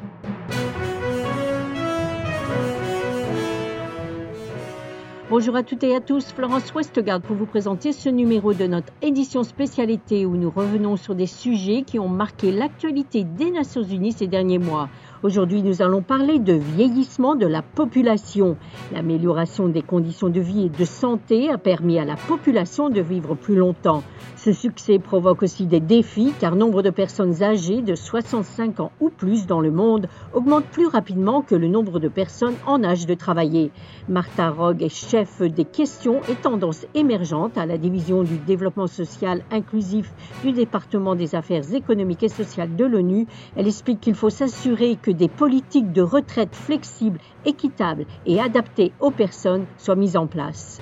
thank you Bonjour à toutes et à tous, Florence Westgard pour vous présenter ce numéro de notre édition spécialité où nous revenons sur des sujets qui ont marqué l'actualité des Nations Unies ces derniers mois. Aujourd'hui, nous allons parler de vieillissement de la population. L'amélioration des conditions de vie et de santé a permis à la population de vivre plus longtemps. Ce succès provoque aussi des défis car nombre de personnes âgées de 65 ans ou plus dans le monde augmente plus rapidement que le nombre de personnes en âge de travailler. Martha Rogg est chef des questions et tendances émergentes à la division du développement social inclusif du département des affaires économiques et sociales de l'ONU. Elle explique qu'il faut s'assurer que des politiques de retraite flexibles, équitables et adaptées aux personnes soient mises en place.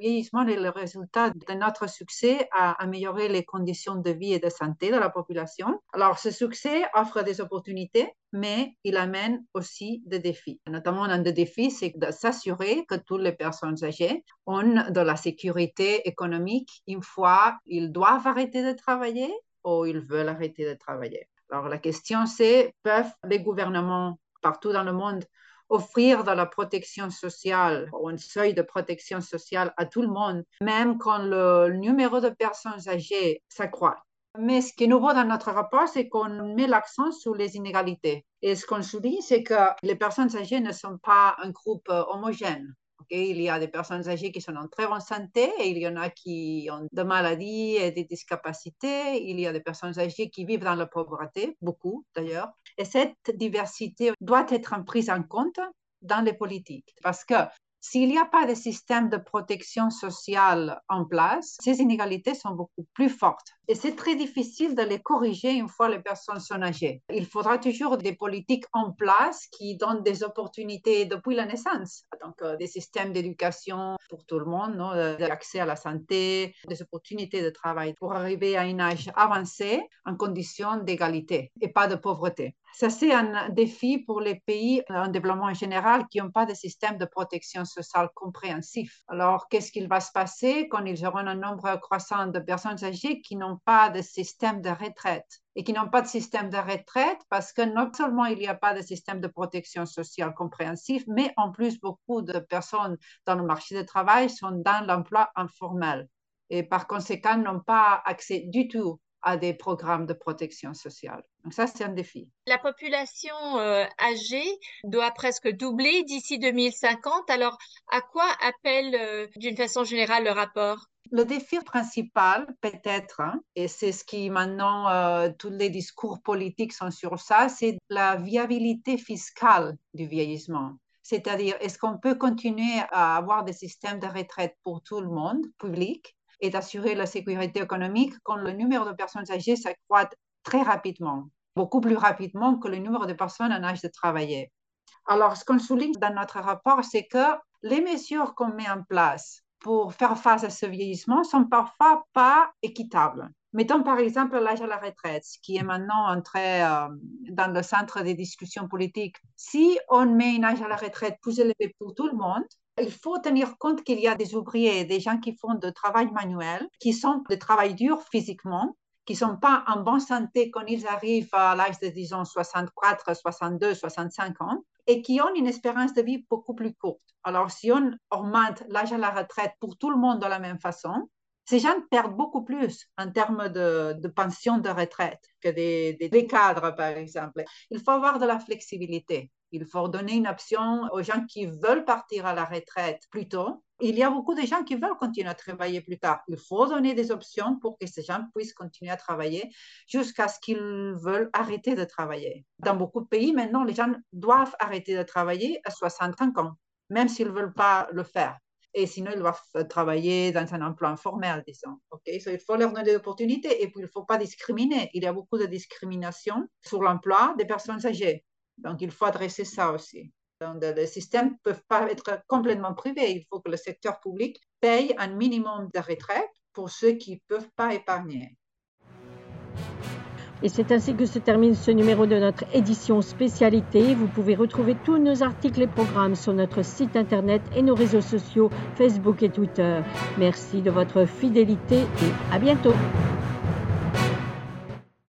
Vieillissement est le résultat de notre succès à améliorer les conditions de vie et de santé de la population. Alors, ce succès offre des opportunités, mais il amène aussi des défis. Notamment, un des défis, c'est de s'assurer que toutes les personnes âgées ont de la sécurité économique une fois ils doivent arrêter de travailler ou ils veulent arrêter de travailler. Alors la question c'est, peuvent les gouvernements partout dans le monde offrir de la protection sociale ou un seuil de protection sociale à tout le monde, même quand le numéro de personnes âgées s'accroît. Mais ce qui est nouveau dans notre rapport, c'est qu'on met l'accent sur les inégalités. Et ce qu'on souligne, c'est que les personnes âgées ne sont pas un groupe homogène. Il y a des personnes âgées qui sont en très bonne santé il y en a qui ont des maladies et des discapacités. Il y a des personnes âgées qui vivent dans la pauvreté, beaucoup d'ailleurs. Et cette diversité doit être prise en compte dans les politiques parce que s'il n'y a pas de système de protection sociale en place, ces inégalités sont beaucoup plus fortes. Et c'est très difficile de les corriger une fois les personnes sont âgées. Il faudra toujours des politiques en place qui donnent des opportunités depuis la naissance. Donc, euh, des systèmes d'éducation pour tout le monde, non? Euh, l'accès à la santé, des opportunités de travail pour arriver à un âge avancé en conditions d'égalité et pas de pauvreté. Ça, c'est un défi pour les pays en développement en général qui n'ont pas de système de protection sociale compréhensif. Alors, qu'est-ce qu'il va se passer quand ils auront un nombre croissant de personnes âgées qui n'ont pas de système de retraite et qui n'ont pas de système de retraite parce que non seulement il n'y a pas de système de protection sociale compréhensif, mais en plus, beaucoup de personnes dans le marché du travail sont dans l'emploi informel et par conséquent n'ont pas accès du tout à des programmes de protection sociale. Donc ça, c'est un défi. La population euh, âgée doit presque doubler d'ici 2050. Alors, à quoi appelle euh, d'une façon générale le rapport? Le défi principal, peut-être, hein, et c'est ce qui maintenant, euh, tous les discours politiques sont sur ça, c'est la viabilité fiscale du vieillissement. C'est-à-dire, est-ce qu'on peut continuer à avoir des systèmes de retraite pour tout le monde, public, et d'assurer la sécurité économique quand le numéro de personnes âgées s'accroît très rapidement, beaucoup plus rapidement que le numéro de personnes en âge de travailler. Alors, ce qu'on souligne dans notre rapport, c'est que les mesures qu'on met en place pour faire face à ce vieillissement sont parfois pas équitables. Mettons par exemple l'âge à la retraite, qui est maintenant entré euh, dans le centre des discussions politiques. Si on met un âge à la retraite plus élevé pour tout le monde, il faut tenir compte qu'il y a des ouvriers, des gens qui font du travail manuel, qui sont de travail dur physiquement, qui sont pas en bonne santé quand ils arrivent à l'âge de, disons, 64, 62, 65 ans, et qui ont une espérance de vie beaucoup plus courte. Alors, si on augmente l'âge à la retraite pour tout le monde de la même façon, ces gens perdent beaucoup plus en termes de, de pension de retraite que des, des, cadres, par exemple. Il faut avoir de la flexibilité. Il faut donner une option aux gens qui veulent partir à la retraite plus tôt. Il y a beaucoup de gens qui veulent continuer à travailler plus tard. Il faut donner des options pour que ces gens puissent continuer à travailler jusqu'à ce qu'ils veulent arrêter de travailler. Dans beaucoup de pays, maintenant, les gens doivent arrêter de travailler à 65 ans, même s'ils ne veulent pas le faire et sinon ils doivent travailler dans un emploi informel, disons. Okay? il faut leur donner des opportunités et puis il ne faut pas discriminer. Il y a beaucoup de discrimination sur l'emploi des personnes âgées. Donc, il faut adresser ça aussi. Donc, les systèmes ne peuvent pas être complètement privés. Il faut que le secteur public paye un minimum de retraite pour ceux qui ne peuvent pas épargner. Et c'est ainsi que se termine ce numéro de notre édition spécialité. Vous pouvez retrouver tous nos articles et programmes sur notre site internet et nos réseaux sociaux Facebook et Twitter. Merci de votre fidélité et à bientôt.